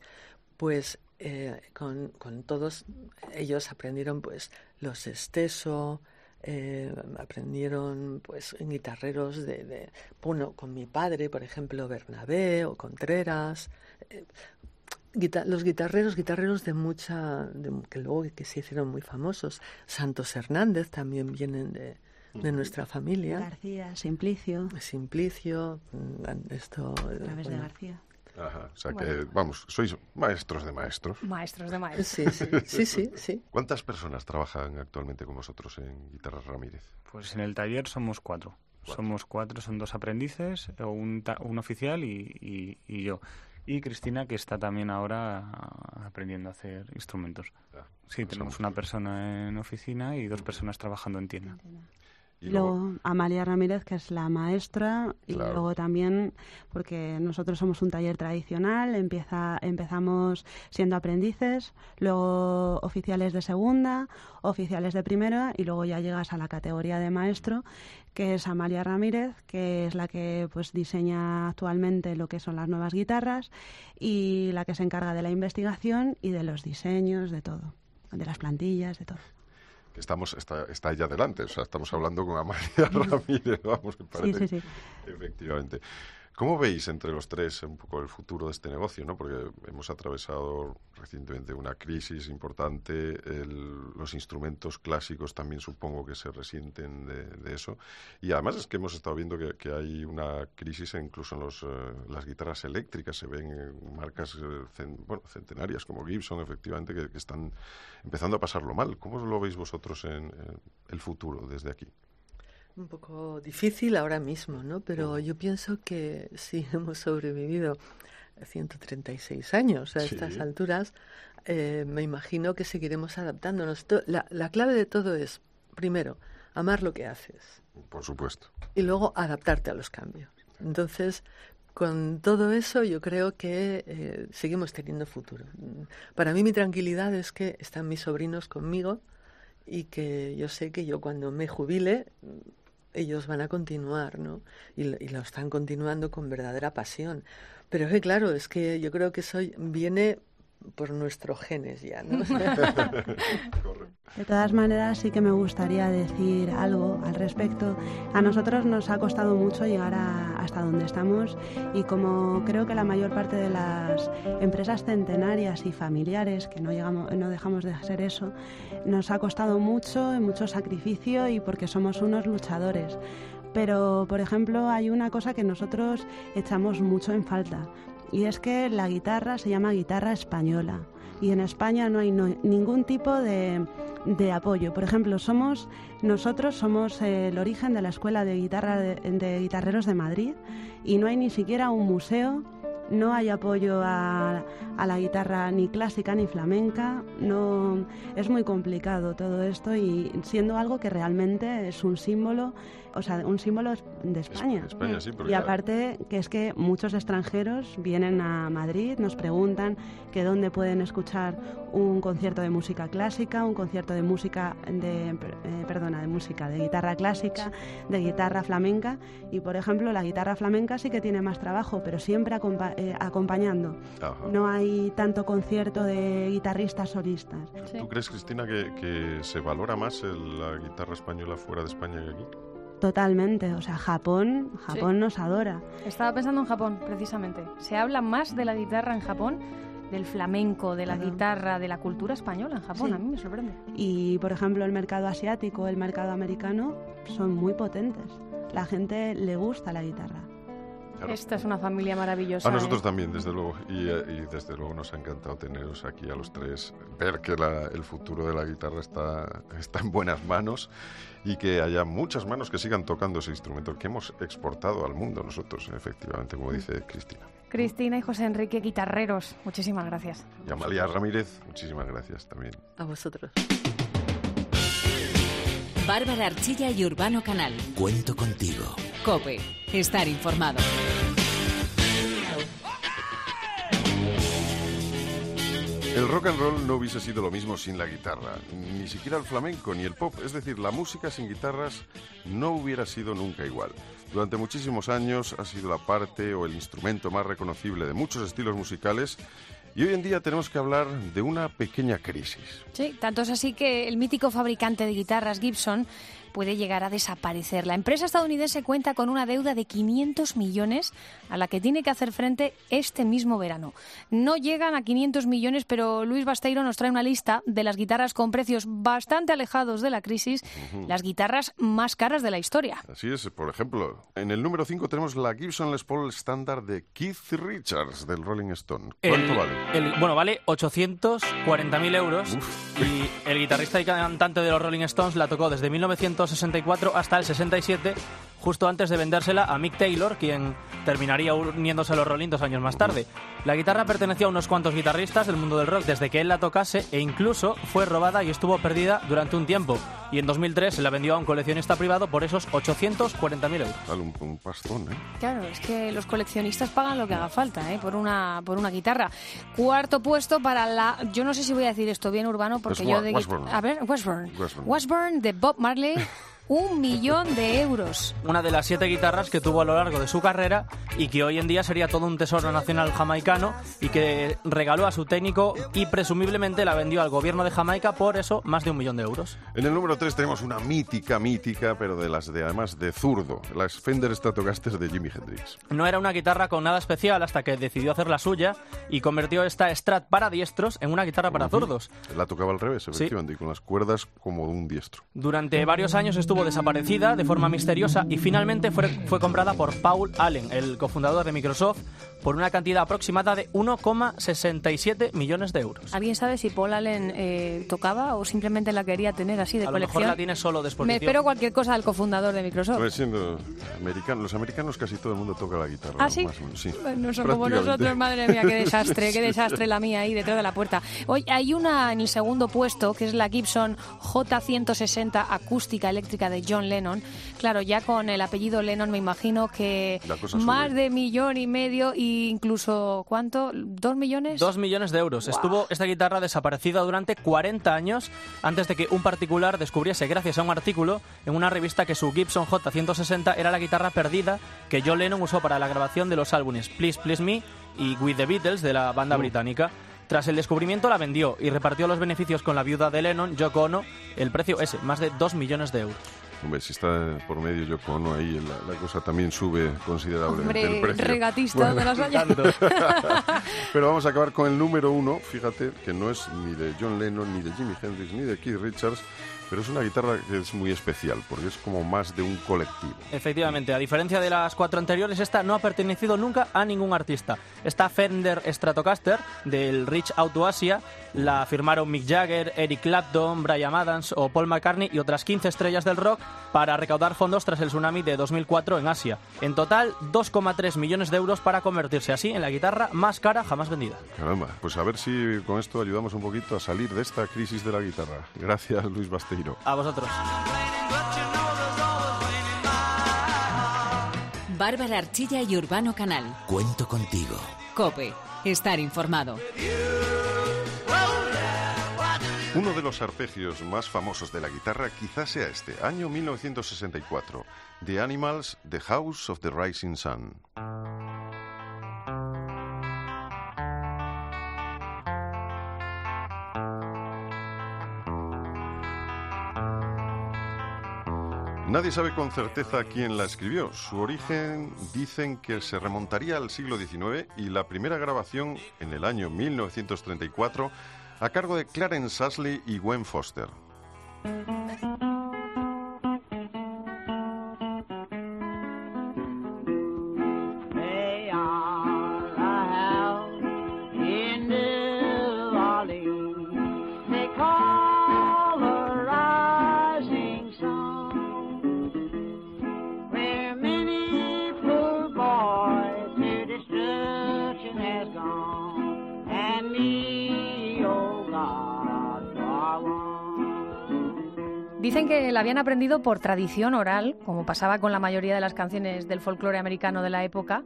Pues eh, con, con, todos ellos aprendieron pues los esteso, eh, aprendieron pues en guitarreros de, de, bueno, con mi padre, por ejemplo, Bernabé o Contreras, eh, guita los guitarreros, guitarreros de mucha, de, que luego que se hicieron muy famosos. Santos Hernández también vienen de, de nuestra familia. García, Simplicio. Simplicio, esto. A través bueno, de García. Ajá, o sea que, vamos, sois maestros de maestros. Maestros de (laughs) maestros. Sí, sí, sí, sí, sí. ¿Cuántas personas trabajan actualmente con vosotros en Guitarras Ramírez? Pues en el taller somos cuatro. Cuatro. Somos cuatro, son dos aprendices, un, ta- un oficial y, y- y yo. Y Cristina, que está también ahora aprendiendo a hacer instrumentos. Ah, Sí, tenemos una persona en oficina y dos personas trabajando en tienda. Y luego, luego Amalia Ramírez, que es la maestra, y Claro. luego también, porque nosotros somos un taller tradicional, empieza, empezamos siendo aprendices, luego oficiales de segunda, oficiales de primera, y luego ya llegas a la categoría de maestro, que es Amalia Ramírez, que es la que pues diseña actualmente lo que son las nuevas guitarras y la que se encarga de la investigación y de los diseños, de todo, de las plantillas, de todo. Que estamos, está, está ella delante, o sea, estamos hablando con Amalia (laughs) Ramírez, vamos, me Sí, parece. sí, sí. Efectivamente. ¿Cómo veis entre los tres un poco el futuro de este negocio? ¿no? Porque hemos atravesado recientemente una crisis importante, los instrumentos clásicos también supongo que se resienten de, eso. Y además es que hemos estado viendo que, hay una crisis incluso en los, eh, las guitarras eléctricas. Se ven en marcas eh, centenarias como Gibson, efectivamente, que, están empezando a pasarlo mal. ¿Cómo lo veis vosotros en el futuro desde aquí? Un poco difícil ahora mismo, ¿no? Pero yo pienso que si (laughs) hemos sobrevivido 136 años a Sí. estas alturas, eh, me imagino que seguiremos adaptándonos. La, la clave de todo es, primero, amar lo que haces Por supuesto. y luego adaptarte a los cambios. Entonces, con todo eso yo creo que eh, seguimos teniendo futuro. Para mí mi tranquilidad es que están mis sobrinos conmigo y que yo sé que yo cuando me jubile ellos van a continuar, ¿no? Y, lo- y lo están continuando con verdadera pasión. Pero es que claro, es que yo creo que eso viene por nuestros genes ya, ¿no? (laughs) De todas maneras, sí que me gustaría decir algo al respecto. A nosotros nos ha costado mucho llegar a- hasta donde estamos y como creo que la mayor parte de las empresas centenarias y familiares, que no, llegamos, no dejamos de ser eso, nos ha costado mucho y mucho sacrificio y porque somos unos luchadores. Pero, por ejemplo, hay una cosa que nosotros echamos mucho en falta y es que la guitarra se llama guitarra española y en España no hay ningún tipo de, de apoyo. Por ejemplo, somos nosotros somos el origen de la escuela de guitarra de guitarreros de Madrid y no hay ni siquiera un museo. No hay apoyo a, a la guitarra ni clásica ni flamenca. No es muy complicado todo esto y siendo algo que realmente es un símbolo, o sea, un símbolo de España. España, sí, y aparte que es que muchos extranjeros vienen a Madrid, nos preguntan que dónde pueden escuchar un concierto de música clásica, un concierto de música de eh, perdona, de música de guitarra clásica, de guitarra flamenca y por ejemplo la guitarra flamenca sí que tiene más trabajo, pero siempre acompa- eh, acompañando. Ajá. No hay tanto concierto de guitarristas solistas. ¿Tú crees, Cristina, que, que se valora más el- la guitarra española fuera de España que aquí? Totalmente, o sea, Japón, Japón nos adora. Estaba pensando en Japón, precisamente. Se habla más de la guitarra en Japón, del flamenco, de la Claro. guitarra, de la cultura española en Japón. Sí. A mí me sorprende. Y, por ejemplo, el mercado asiático, el mercado americano son muy potentes. La gente le gusta la guitarra. Esta es una familia maravillosa. A nosotros ¿eh? también, desde luego. Y, eh, y desde luego nos ha encantado teneros aquí a los tres. Ver que la- el futuro de la guitarra está, está en buenas manos y que haya muchas manos que sigan tocando ese instrumento que hemos exportado al mundo nosotros, efectivamente, como dice Cristina. Cristina y José Enrique Guitarreros, muchísimas gracias. Y Amalia Ramírez, muchísimas gracias también. A vosotros. Bárbara Archilla y Urbano Canal. Cuento contigo. Cope. Estar informado. El rock and roll no hubiese sido lo mismo sin la guitarra, ni siquiera el flamenco ni el pop, es decir, la música sin guitarras no hubiera sido nunca igual. Durante muchísimos años ha sido la parte o el instrumento más reconocible de muchos estilos musicales y hoy en día tenemos que hablar de una pequeña crisis. Sí, tanto es así que el mítico fabricante de guitarras Gibson puede llegar a desaparecer. La empresa estadounidense cuenta con una deuda de 500 millones a la que tiene que hacer frente este mismo verano. No llegan a 500 millones, pero Luis Basteiro nos trae una lista de las guitarras con precios bastante alejados de la crisis, las guitarras más caras de la historia. Así es, por ejemplo, en el número 5 tenemos la Gibson Les Paul estándar de Keith Richards del Rolling Stone. ¿Cuánto El- vale? el- bueno, vale 840.000 euros y el guitarrista y cantante de los Rolling Stones la tocó desde 1964 hasta el 67, justo antes de vendérsela a Mick Taylor, quien terminaría uniéndose a los Rolling dos años más tarde. La guitarra perteneció a unos cuantos guitarristas del mundo del rock desde que él la tocase e incluso fue robada y estuvo perdida durante un tiempo. Y en 2003 se la vendió a un coleccionista privado por esos 840.000 euros. Un, un pastón, ¿eh? Claro, es que los coleccionistas pagan lo que haga falta ¿eh? por, una, por una guitarra. Cuarto puesto para la... Yo no sé si voy a decir esto bien urbano porque Es yo de... Washburn. A ver, Washburn. Washburn. Washburn de Bob Marley, (laughs) un millón de euros. una de las siete guitarras que tuvo a lo largo de su carrera y que hoy en día sería todo un tesoro nacional jamaicano y que regaló a su técnico y presumiblemente la vendió al gobierno de Jamaica por eso más de un millón de euros. En el número 3 tenemos una mítica, mítica, pero de las de además de zurdo, la Fender Stratocaster de Jimi Hendrix. No era una guitarra con nada especial hasta que decidió hacer la suya y convirtió esta Strat para diestros en una guitarra para zurdos. La tocaba al revés, efectivamente, y con las cuerdas como de un diestro. Durante varios años estuvo desaparecida de forma misteriosa y finalmente fue, fue comprada por Paul Allen, el cofundador de Microsoft, por una cantidad aproximada de 1,67 millones de euros. ¿Alguien sabe si Paul Allen eh, tocaba o simplemente la quería tener así de A lo colección? mejor la tiene solo de Me espero cualquier cosa del cofundador de Microsoft. Pues siendo americano, los americanos casi todo el mundo toca la guitarra. ¿Ah, sí? más o menos, sí. No son como nosotros, madre mía, qué desastre, qué (laughs) desastre la mía ahí detrás de la puerta. Hoy hay una en el segundo puesto, que es la Gibson J160 acústica eléctrica de John Lennon. Claro, ya con el apellido Lennon me imagino que más de millón y medio e incluso, ¿cuánto? ¿Dos millones? Dos millones de euros. Estuvo esta guitarra desaparecida durante 40 años antes de que un particular descubriese, gracias a un artículo en una revista, que su Gibson J160 era la guitarra perdida que John Lennon usó para la grabación de los álbumes Please Please Me y With the Beatles de la banda británica. Tras el descubrimiento la vendió y repartió los beneficios con la viuda de Lennon, Yoko Ono, el precio ese, más de 2 millones de euros. Hombre, si está por medio Yoko Ono ahí, la, la cosa también sube considerablemente Hombre, el precio. regatista de las. (laughs) (laughs) Pero vamos a acabar con el número uno, fíjate, que no es ni de John Lennon, ni de Jimi Hendrix, ni de Keith Richards, pero es una guitarra que es muy especial, porque es como más de un colectivo. Efectivamente, a diferencia de las cuatro anteriores, esta no ha pertenecido nunca a ningún artista. Esta Fender Stratocaster del Rich Auto Asia la firmaron Mick Jagger, Eric Clapton, Brian Adams o Paul McCartney y otras 15 estrellas del rock para recaudar fondos tras el tsunami de 2004 en Asia. En total, 2,3 millones de euros para convertirse así en la guitarra más cara jamás vendida. Caramba, pues a ver si con esto ayudamos un poquito a salir de esta crisis de la guitarra. Gracias, Luis A vosotros. Bárbara Archilla y Urbano Canal. Cuento contigo. Cope. Estar informado. Uno de los arpegios más famosos de la guitarra quizás sea este, año 1964, The Animals, The House of the Rising Sun. Nadie sabe con certeza quién la escribió. Su origen dicen que se remontaría al siglo XIX y la primera grabación en el año 1934 a cargo de Clarence Ashley y Gwen Foster. Habían aprendido por tradición oral, como pasaba con la mayoría de las canciones del folclore americano de la época,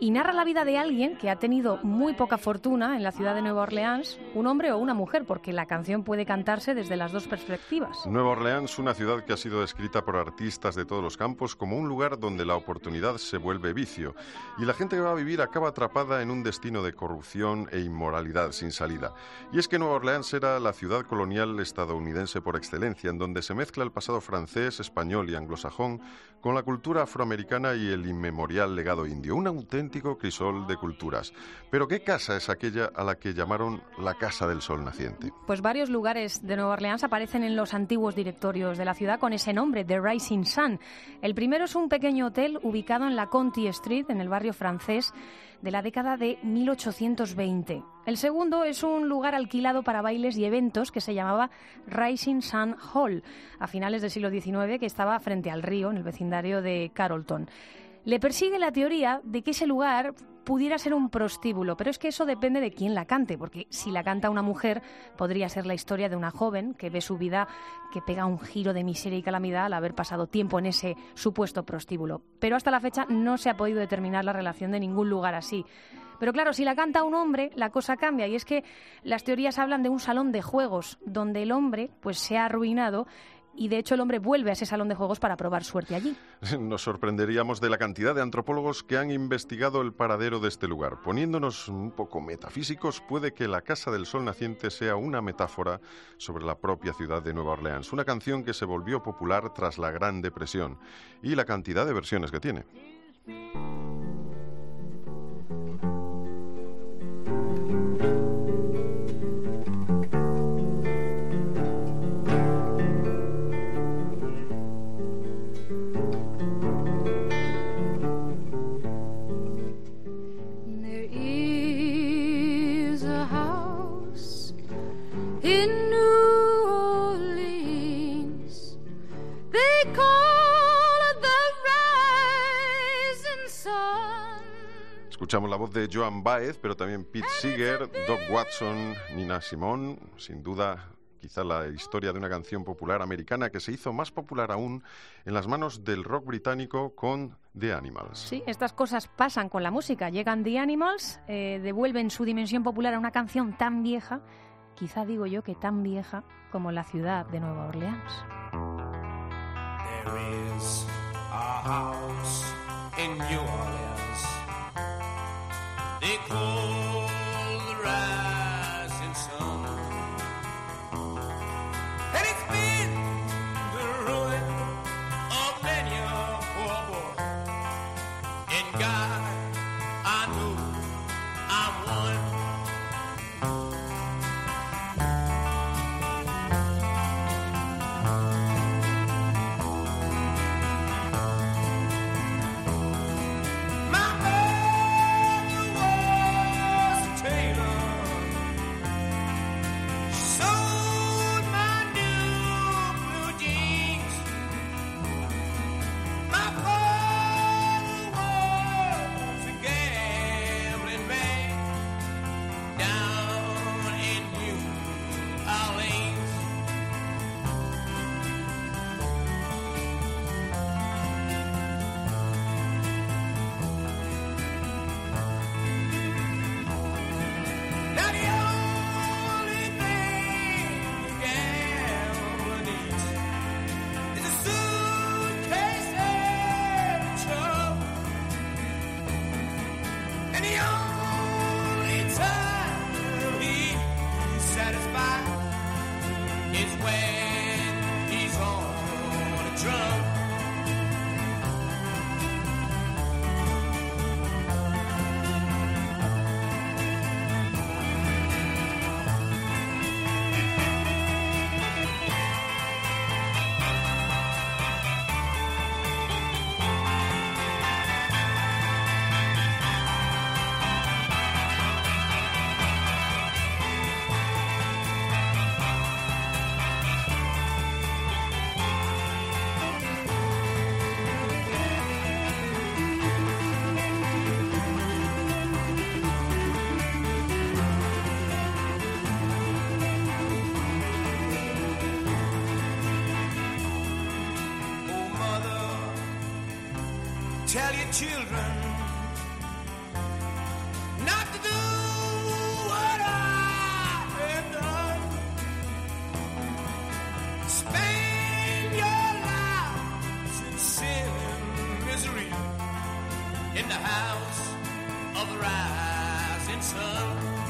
y narra la vida de alguien que ha tenido muy poca fortuna en la ciudad de Nueva Orleans, un hombre o una mujer, porque la canción puede cantarse desde las dos perspectivas. Nueva Orleans, una ciudad que ha sido descrita por artistas de todos los campos como un lugar donde la oportunidad se vuelve vicio y la gente que va a vivir acaba atrapada en un destino de corrupción e inmoralidad sin salida. Y es que Nueva Orleans era la ciudad colonial estadounidense por excelencia, en donde se mezcla el pasado francés, español y anglosajón con la cultura afroamericana y el inmemorial legado indio. Un crisol de culturas. Pero ¿qué casa es aquella a la que llamaron la Casa del Sol Naciente? Pues varios lugares de Nueva Orleans aparecen en los antiguos directorios de la ciudad con ese nombre, The Rising Sun. El primero es un pequeño hotel ubicado en la Conti Street, en el barrio francés, de la década de 1820. El segundo es un lugar alquilado para bailes y eventos que se llamaba Rising Sun Hall, a finales del siglo XIX, que estaba frente al río, en el vecindario de Carrollton. Le persigue la teoría de que ese lugar pudiera ser un prostíbulo, pero es que eso depende de quién la cante, porque si la canta una mujer, podría ser la historia de una joven que ve su vida que pega un giro de miseria y calamidad al haber pasado tiempo en ese supuesto prostíbulo. Pero hasta la fecha no se ha podido determinar la relación de ningún lugar así. Pero claro, si la canta un hombre, la cosa cambia y es que las teorías hablan de un salón de juegos donde el hombre pues se ha arruinado y de hecho el hombre vuelve a ese salón de juegos para probar suerte allí. (laughs) Nos sorprenderíamos de la cantidad de antropólogos que han investigado el paradero de este lugar. Poniéndonos un poco metafísicos, puede que la Casa del Sol Naciente sea una metáfora sobre la propia ciudad de Nueva Orleans, una canción que se volvió popular tras la Gran Depresión y la cantidad de versiones que tiene. De Joan Baez, pero también Pete Seeger, Doc Watson, Nina Simone, sin duda quizá la historia de una canción popular americana que se hizo más popular aún en las manos del rock británico con The Animals. Sí, estas cosas pasan con la música. Llegan The Animals, eh, devuelven su dimensión popular a una canción tan vieja, quizá digo yo que tan vieja como la ciudad de Nueva Orleans. There is a house in New Orleans. Children not to do what I have done. Spend your lives in sin and misery in the house of the rising sun.